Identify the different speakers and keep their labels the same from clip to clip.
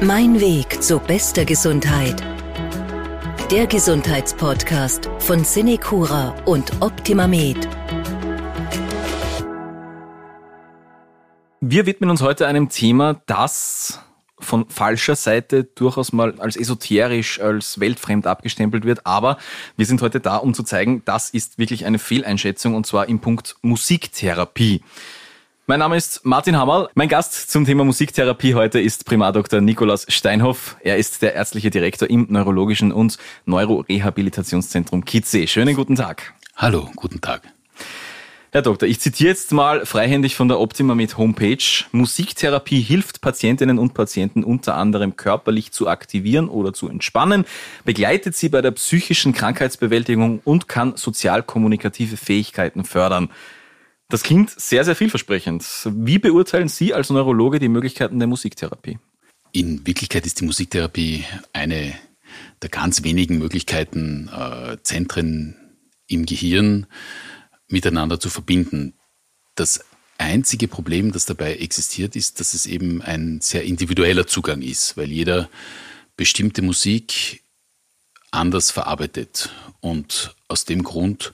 Speaker 1: Mein Weg zu bester Gesundheit. Der Gesundheitspodcast von Cinecura und OptimaMed.
Speaker 2: Wir widmen uns heute einem Thema, das von falscher Seite durchaus mal als esoterisch, als weltfremd abgestempelt wird. Aber wir sind heute da, um zu zeigen, das ist wirklich eine Fehleinschätzung und zwar im Punkt Musiktherapie. Mein Name ist Martin Hammerl. Mein Gast zum Thema Musiktherapie heute ist Primardoktor Nikolaus Steinhoff. Er ist der ärztliche Direktor im Neurologischen und Neurorehabilitationszentrum Kitzee. Schönen guten Tag.
Speaker 3: Hallo, guten Tag.
Speaker 2: Herr Doktor, ich zitiere jetzt mal freihändig von der Optima mit Homepage. Musiktherapie hilft Patientinnen und Patienten unter anderem körperlich zu aktivieren oder zu entspannen, begleitet sie bei der psychischen Krankheitsbewältigung und kann sozialkommunikative Fähigkeiten fördern. Das klingt sehr, sehr vielversprechend. Wie beurteilen Sie als Neurologe die Möglichkeiten der Musiktherapie?
Speaker 3: In Wirklichkeit ist die Musiktherapie eine der ganz wenigen Möglichkeiten, äh, Zentren im Gehirn miteinander zu verbinden. Das einzige Problem, das dabei existiert, ist, dass es eben ein sehr individueller Zugang ist, weil jeder bestimmte Musik anders verarbeitet. Und aus dem Grund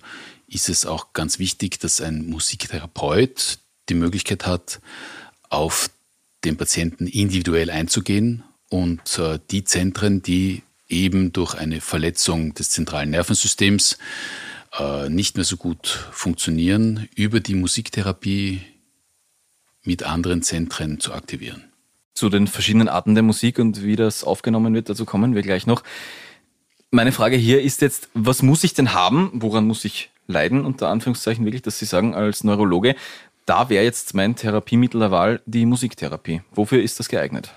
Speaker 3: ist es auch ganz wichtig, dass ein Musiktherapeut die Möglichkeit hat, auf den Patienten individuell einzugehen und äh, die Zentren, die eben durch eine Verletzung des zentralen Nervensystems äh, nicht mehr so gut funktionieren, über die Musiktherapie mit anderen Zentren zu aktivieren.
Speaker 2: Zu den verschiedenen Arten der Musik und wie das aufgenommen wird, dazu kommen wir gleich noch. Meine Frage hier ist jetzt, was muss ich denn haben? Woran muss ich leiden, unter Anführungszeichen wirklich, dass Sie sagen, als Neurologe, da wäre jetzt mein Therapiemittel der Wahl die Musiktherapie. Wofür ist das geeignet?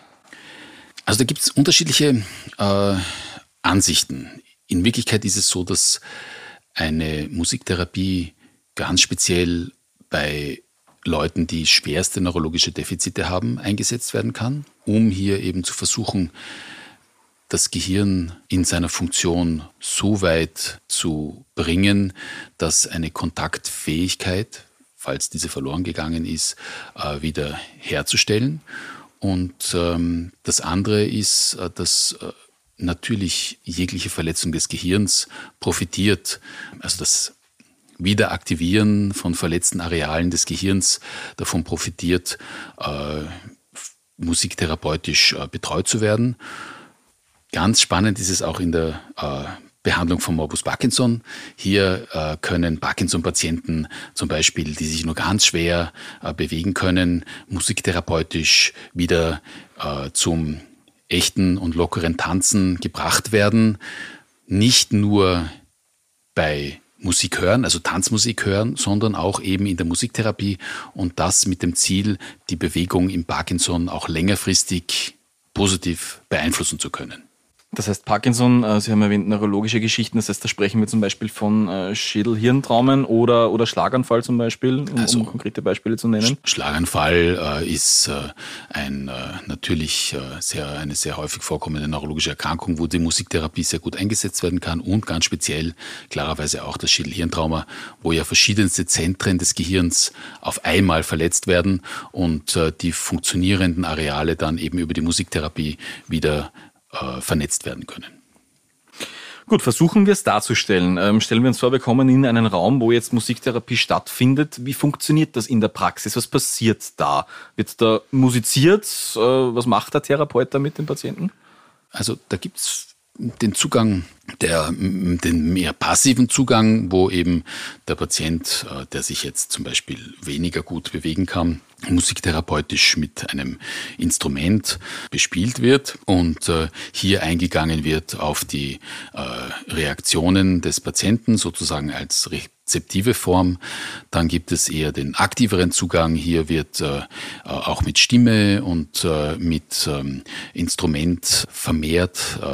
Speaker 3: Also da gibt es unterschiedliche äh, Ansichten. In Wirklichkeit ist es so, dass eine Musiktherapie ganz speziell bei Leuten, die schwerste neurologische Defizite haben, eingesetzt werden kann, um hier eben zu versuchen, das Gehirn in seiner Funktion so weit zu bringen, dass eine Kontaktfähigkeit, falls diese verloren gegangen ist, äh, wieder herzustellen. Und ähm, das andere ist, äh, dass äh, natürlich jegliche Verletzung des Gehirns profitiert, also das Wiederaktivieren von verletzten Arealen des Gehirns davon profitiert, äh, musiktherapeutisch äh, betreut zu werden. Ganz spannend ist es auch in der äh, Behandlung von Morbus Parkinson. Hier äh, können Parkinson-Patienten zum Beispiel, die sich nur ganz schwer äh, bewegen können, musiktherapeutisch wieder zum echten und lockeren Tanzen gebracht werden. Nicht nur bei Musik hören, also Tanzmusik hören, sondern auch eben in der Musiktherapie und das mit dem Ziel, die Bewegung im Parkinson auch längerfristig positiv beeinflussen zu können.
Speaker 2: Das heißt, Parkinson, äh, Sie haben erwähnt, neurologische Geschichten, das heißt, da sprechen wir zum Beispiel von äh, Schädel-Hirntraumen oder, oder Schlaganfall zum Beispiel, um, also, um konkrete Beispiele zu nennen.
Speaker 3: Schlaganfall äh, ist äh, ein, äh, natürlich äh, sehr, eine sehr häufig vorkommende neurologische Erkrankung, wo die Musiktherapie sehr gut eingesetzt werden kann und ganz speziell klarerweise auch das Schädel-Hirntrauma, wo ja verschiedenste Zentren des Gehirns auf einmal verletzt werden und die funktionierenden Areale dann eben über die Musiktherapie wieder äh, vernetzt werden können.
Speaker 2: Gut, versuchen wir es darzustellen. Ähm, stellen wir uns vor, wir kommen in einen Raum, wo jetzt Musiktherapie stattfindet. Wie funktioniert das in der Praxis? Was passiert da? Wird da musiziert? Äh, was macht der Therapeut da mit den Patienten?
Speaker 3: Also da gibt es den Zugang, der, den mehr passiven Zugang, wo eben der Patient, äh, der sich jetzt zum Beispiel weniger gut bewegen kann, musiktherapeutisch mit einem Instrument bespielt wird und äh, hier eingegangen wird auf die äh, Reaktionen des Patienten sozusagen als rezeptive Form. Dann gibt es eher den aktiveren Zugang. Hier wird äh, auch mit Stimme und äh, mit ähm, Instrument vermehrt äh,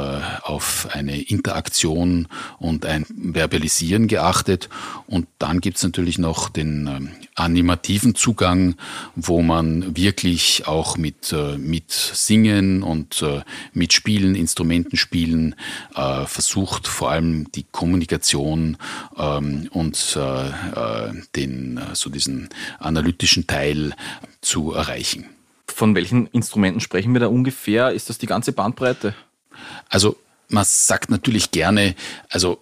Speaker 3: auf eine Interaktion und ein Verbalisieren geachtet. Und dann gibt es natürlich noch den ähm, animativen Zugang, wo man wirklich auch mit, äh, mit Singen und äh, mit Spielen, Instrumenten spielen, äh, versucht vor allem die Kommunikation ähm, und äh, äh, den, so diesen analytischen Teil zu erreichen.
Speaker 2: Von welchen Instrumenten sprechen wir da ungefähr? Ist das die ganze Bandbreite?
Speaker 3: Also man sagt natürlich gerne, also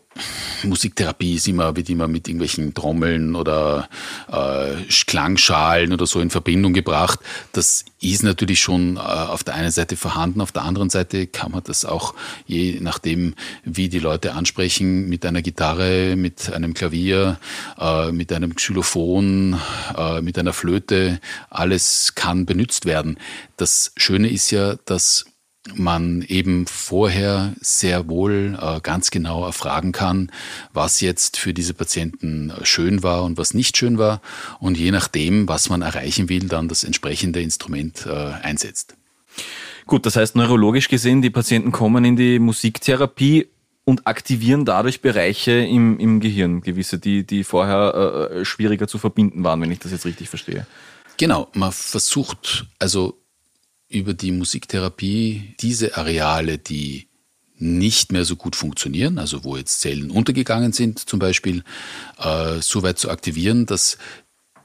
Speaker 3: Musiktherapie ist immer, wird immer mit irgendwelchen Trommeln oder äh, Klangschalen oder so in Verbindung gebracht. Das ist natürlich schon äh, auf der einen Seite vorhanden, auf der anderen Seite kann man das auch, je nachdem, wie die Leute ansprechen, mit einer Gitarre, mit einem Klavier, äh, mit einem Xylophon, äh, mit einer Flöte, alles kann benutzt werden. Das Schöne ist ja, dass man eben vorher sehr wohl äh, ganz genau erfragen kann, was jetzt für diese Patienten schön war und was nicht schön war und je nachdem, was man erreichen will, dann das entsprechende Instrument äh, einsetzt.
Speaker 2: Gut, das heißt neurologisch gesehen, die Patienten kommen in die Musiktherapie und aktivieren dadurch Bereiche im, im Gehirn, gewisse, die, die vorher äh, schwieriger zu verbinden waren, wenn ich das jetzt richtig verstehe.
Speaker 3: Genau, man versucht also über die Musiktherapie diese Areale, die nicht mehr so gut funktionieren, also wo jetzt Zellen untergegangen sind zum Beispiel, äh, so weit zu aktivieren, dass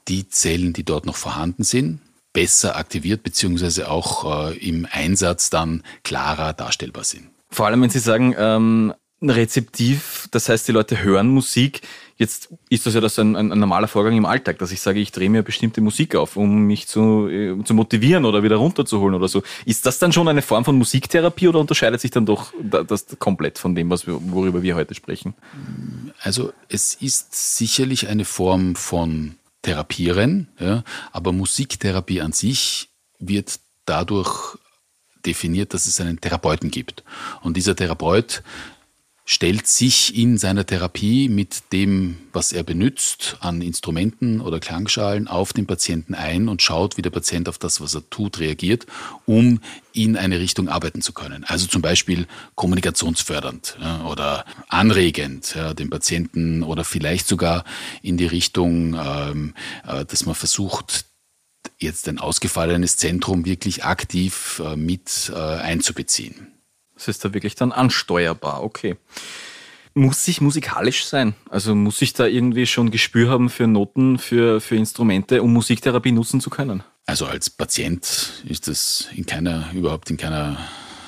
Speaker 3: die Zellen, die dort noch vorhanden sind, besser aktiviert beziehungsweise auch äh, im Einsatz dann klarer darstellbar sind.
Speaker 2: Vor allem, wenn Sie sagen, ähm, rezeptiv, das heißt, die Leute hören Musik. Jetzt ist das ja das ein, ein, ein normaler Vorgang im Alltag, dass ich sage, ich drehe mir bestimmte Musik auf, um mich zu, äh, zu motivieren oder wieder runterzuholen oder so. Ist das dann schon eine Form von Musiktherapie oder unterscheidet sich dann doch das komplett von dem, was wir, worüber wir heute sprechen?
Speaker 3: Also es ist sicherlich eine Form von Therapieren, ja, aber Musiktherapie an sich wird dadurch definiert, dass es einen Therapeuten gibt. Und dieser Therapeut stellt sich in seiner Therapie mit dem, was er benutzt, an Instrumenten oder Klangschalen auf den Patienten ein und schaut, wie der Patient auf das, was er tut, reagiert, um in eine Richtung arbeiten zu können. Also zum Beispiel kommunikationsfördernd ja, oder anregend ja, den Patienten oder vielleicht sogar in die Richtung, ähm, äh, dass man versucht, jetzt ein ausgefallenes Zentrum wirklich aktiv äh, mit äh, einzubeziehen.
Speaker 2: Das ist da wirklich dann ansteuerbar, okay. Muss ich musikalisch sein? Also muss ich da irgendwie schon Gespür haben für Noten, für, für Instrumente, um Musiktherapie nutzen zu können?
Speaker 3: Also als Patient ist das in keiner, überhaupt in keiner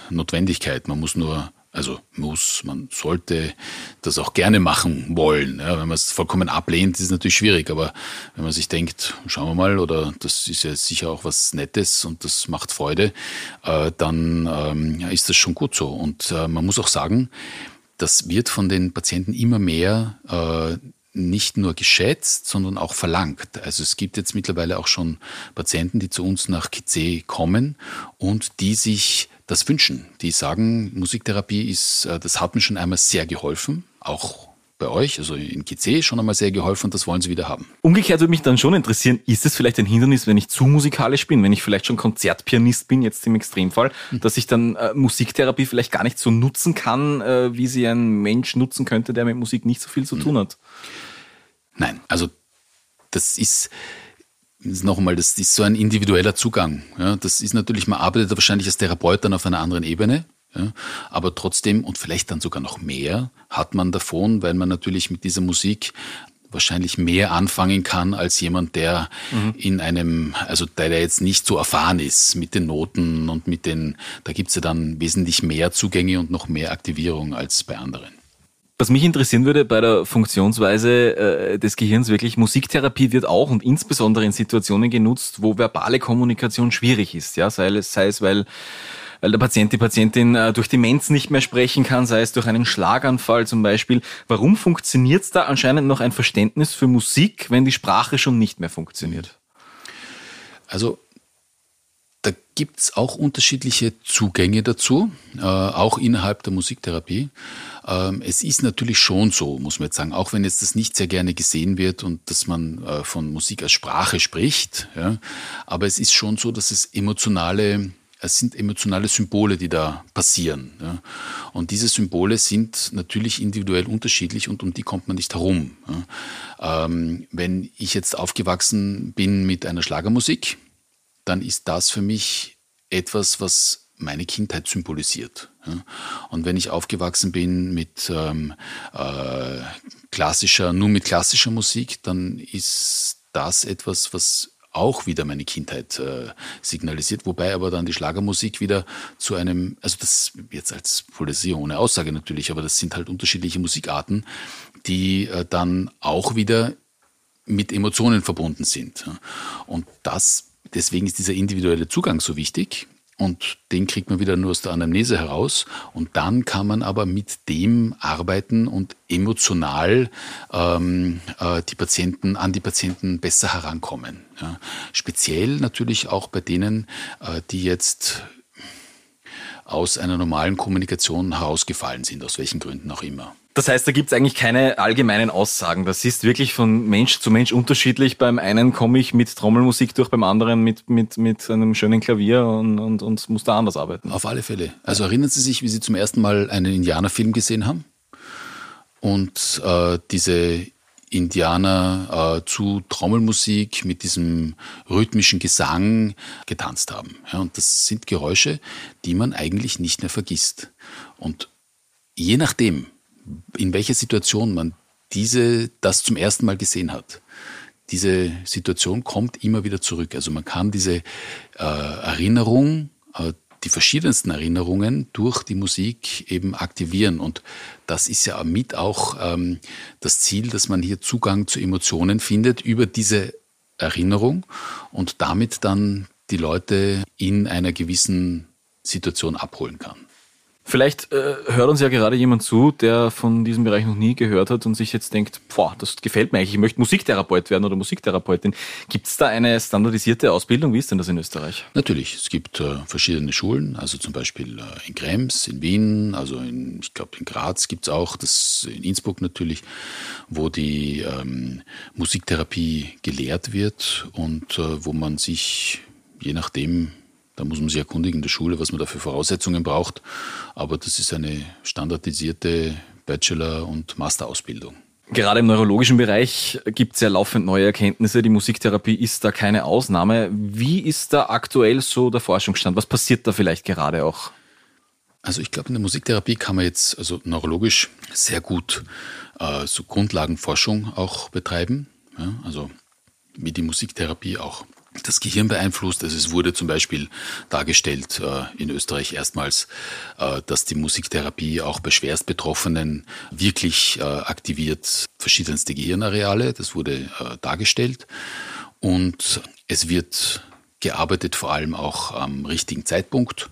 Speaker 3: Notwendigkeit. Man muss nur also muss, man sollte das auch gerne machen wollen. Ja, wenn man es vollkommen ablehnt, ist es natürlich schwierig. Aber wenn man sich denkt, schauen wir mal, oder das ist ja sicher auch was Nettes und das macht Freude, äh, dann ähm, ist das schon gut so. Und äh, man muss auch sagen, das wird von den Patienten immer mehr äh, nicht nur geschätzt, sondern auch verlangt. Also es gibt jetzt mittlerweile auch schon Patienten, die zu uns nach Kizé kommen und die sich das wünschen. Die sagen, Musiktherapie ist, äh, das hat mir schon einmal sehr geholfen, auch bei euch, also in GC schon einmal sehr geholfen und das wollen sie wieder haben.
Speaker 2: Umgekehrt würde mich dann schon interessieren, ist es vielleicht ein Hindernis, wenn ich zu musikalisch bin, wenn ich vielleicht schon Konzertpianist bin, jetzt im Extremfall, mhm. dass ich dann äh, Musiktherapie vielleicht gar nicht so nutzen kann, äh, wie sie ein Mensch nutzen könnte, der mit Musik nicht so viel zu mhm. tun hat?
Speaker 3: Nein, also das ist, ist noch einmal, das ist so ein individueller Zugang. Ja, das ist natürlich, man arbeitet wahrscheinlich als Therapeut dann auf einer anderen Ebene. Ja, aber trotzdem und vielleicht dann sogar noch mehr hat man davon, weil man natürlich mit dieser Musik wahrscheinlich mehr anfangen kann als jemand, der mhm. in einem, also der, der jetzt nicht so erfahren ist mit den Noten und mit den, da gibt's ja dann wesentlich mehr Zugänge und noch mehr Aktivierung als bei anderen.
Speaker 2: Was mich interessieren würde bei der Funktionsweise äh, des Gehirns wirklich, Musiktherapie wird auch und insbesondere in Situationen genutzt, wo verbale Kommunikation schwierig ist. Ja, sei es, sei es weil weil der Patient, die Patientin äh, durch Demenz nicht mehr sprechen kann, sei es durch einen Schlaganfall zum Beispiel. Warum funktioniert da anscheinend noch ein Verständnis für Musik, wenn die Sprache schon nicht mehr funktioniert?
Speaker 3: Also da gibt's auch unterschiedliche Zugänge dazu, äh, auch innerhalb der Musiktherapie. Ähm, es ist natürlich schon so, muss man jetzt sagen, auch wenn jetzt das nicht sehr gerne gesehen wird und dass man äh, von Musik als Sprache spricht, ja, aber es ist schon so, dass es emotionale es sind emotionale Symbole, die da passieren. Ja. Und diese Symbole sind natürlich individuell unterschiedlich und um die kommt man nicht herum. Ja. Ähm, wenn ich jetzt aufgewachsen bin mit einer Schlagermusik, dann ist das für mich etwas, was meine Kindheit symbolisiert. Und wenn ich aufgewachsen bin mit ähm, äh, klassischer, nur mit klassischer Musik, dann ist das etwas, was auch wieder meine Kindheit äh, signalisiert, wobei aber dann die Schlagermusik wieder zu einem, also das jetzt als Polarisierung ohne Aussage natürlich, aber das sind halt unterschiedliche Musikarten, die äh, dann auch wieder mit Emotionen verbunden sind. Und das, deswegen ist dieser individuelle Zugang so wichtig. Und den kriegt man wieder nur aus der Anamnese heraus. Und dann kann man aber mit dem arbeiten und emotional ähm, äh, die Patienten an die Patienten besser herankommen. Ja. Speziell natürlich auch bei denen, äh, die jetzt aus einer normalen Kommunikation herausgefallen sind, aus welchen Gründen auch immer.
Speaker 2: Das heißt, da gibt es eigentlich keine allgemeinen Aussagen. Das ist wirklich von Mensch zu Mensch unterschiedlich. Beim einen komme ich mit Trommelmusik durch, beim anderen mit, mit, mit einem schönen Klavier und, und, und muss da anders arbeiten.
Speaker 3: Auf alle Fälle. Also erinnern Sie sich, wie Sie zum ersten Mal einen Indianerfilm gesehen haben? Und äh, diese Indianer äh, zu Trommelmusik mit diesem rhythmischen Gesang getanzt haben. Ja, und das sind Geräusche, die man eigentlich nicht mehr vergisst. Und je nachdem, in welcher Situation man diese, das zum ersten Mal gesehen hat. Diese Situation kommt immer wieder zurück. Also man kann diese äh, Erinnerung, äh, die verschiedensten Erinnerungen durch die Musik eben aktivieren. Und das ist ja mit auch ähm, das Ziel, dass man hier Zugang zu Emotionen findet über diese Erinnerung und damit dann die Leute in einer gewissen Situation abholen kann.
Speaker 2: Vielleicht äh, hört uns ja gerade jemand zu, der von diesem Bereich noch nie gehört hat und sich jetzt denkt, boah, das gefällt mir eigentlich, ich möchte Musiktherapeut werden oder Musiktherapeutin. Gibt es da eine standardisierte Ausbildung? Wie ist denn das in Österreich?
Speaker 3: Natürlich, es gibt äh, verschiedene Schulen, also zum Beispiel äh, in Krems, in Wien, also in, ich glaube in Graz gibt es auch, das in Innsbruck natürlich, wo die ähm, Musiktherapie gelehrt wird und äh, wo man sich je nachdem da muss man sich erkundigen in der Schule, was man da für Voraussetzungen braucht. Aber das ist eine standardisierte Bachelor- und Masterausbildung.
Speaker 2: Gerade im neurologischen Bereich gibt es ja laufend neue Erkenntnisse. Die Musiktherapie ist da keine Ausnahme. Wie ist da aktuell so der Forschungsstand? Was passiert da vielleicht gerade auch?
Speaker 3: Also ich glaube, in der Musiktherapie kann man jetzt also neurologisch sehr gut äh, so Grundlagenforschung auch betreiben. Ja, also wie die Musiktherapie auch das Gehirn beeinflusst. Also es wurde zum Beispiel dargestellt äh, in Österreich erstmals, äh, dass die Musiktherapie auch bei Schwerstbetroffenen wirklich äh, aktiviert verschiedenste Gehirnareale. Das wurde äh, dargestellt. Und es wird gearbeitet vor allem auch am richtigen Zeitpunkt,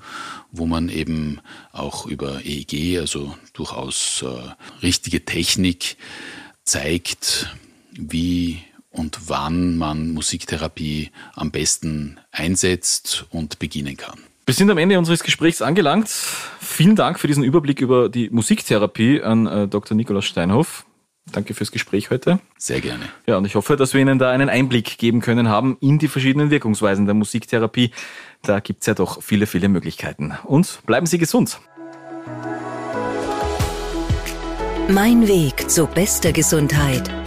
Speaker 3: wo man eben auch über EEG, also durchaus äh, richtige Technik, zeigt, wie und wann man Musiktherapie am besten einsetzt und beginnen kann.
Speaker 2: Wir sind am Ende unseres Gesprächs angelangt. Vielen Dank für diesen Überblick über die Musiktherapie an äh, Dr. Nikolaus Steinhoff. Danke fürs Gespräch heute.
Speaker 3: Sehr gerne.
Speaker 2: Ja, und ich hoffe, dass wir Ihnen da einen Einblick geben können haben in die verschiedenen Wirkungsweisen der Musiktherapie. Da gibt es ja doch viele, viele Möglichkeiten. Und bleiben Sie gesund.
Speaker 1: Mein Weg zu bester Gesundheit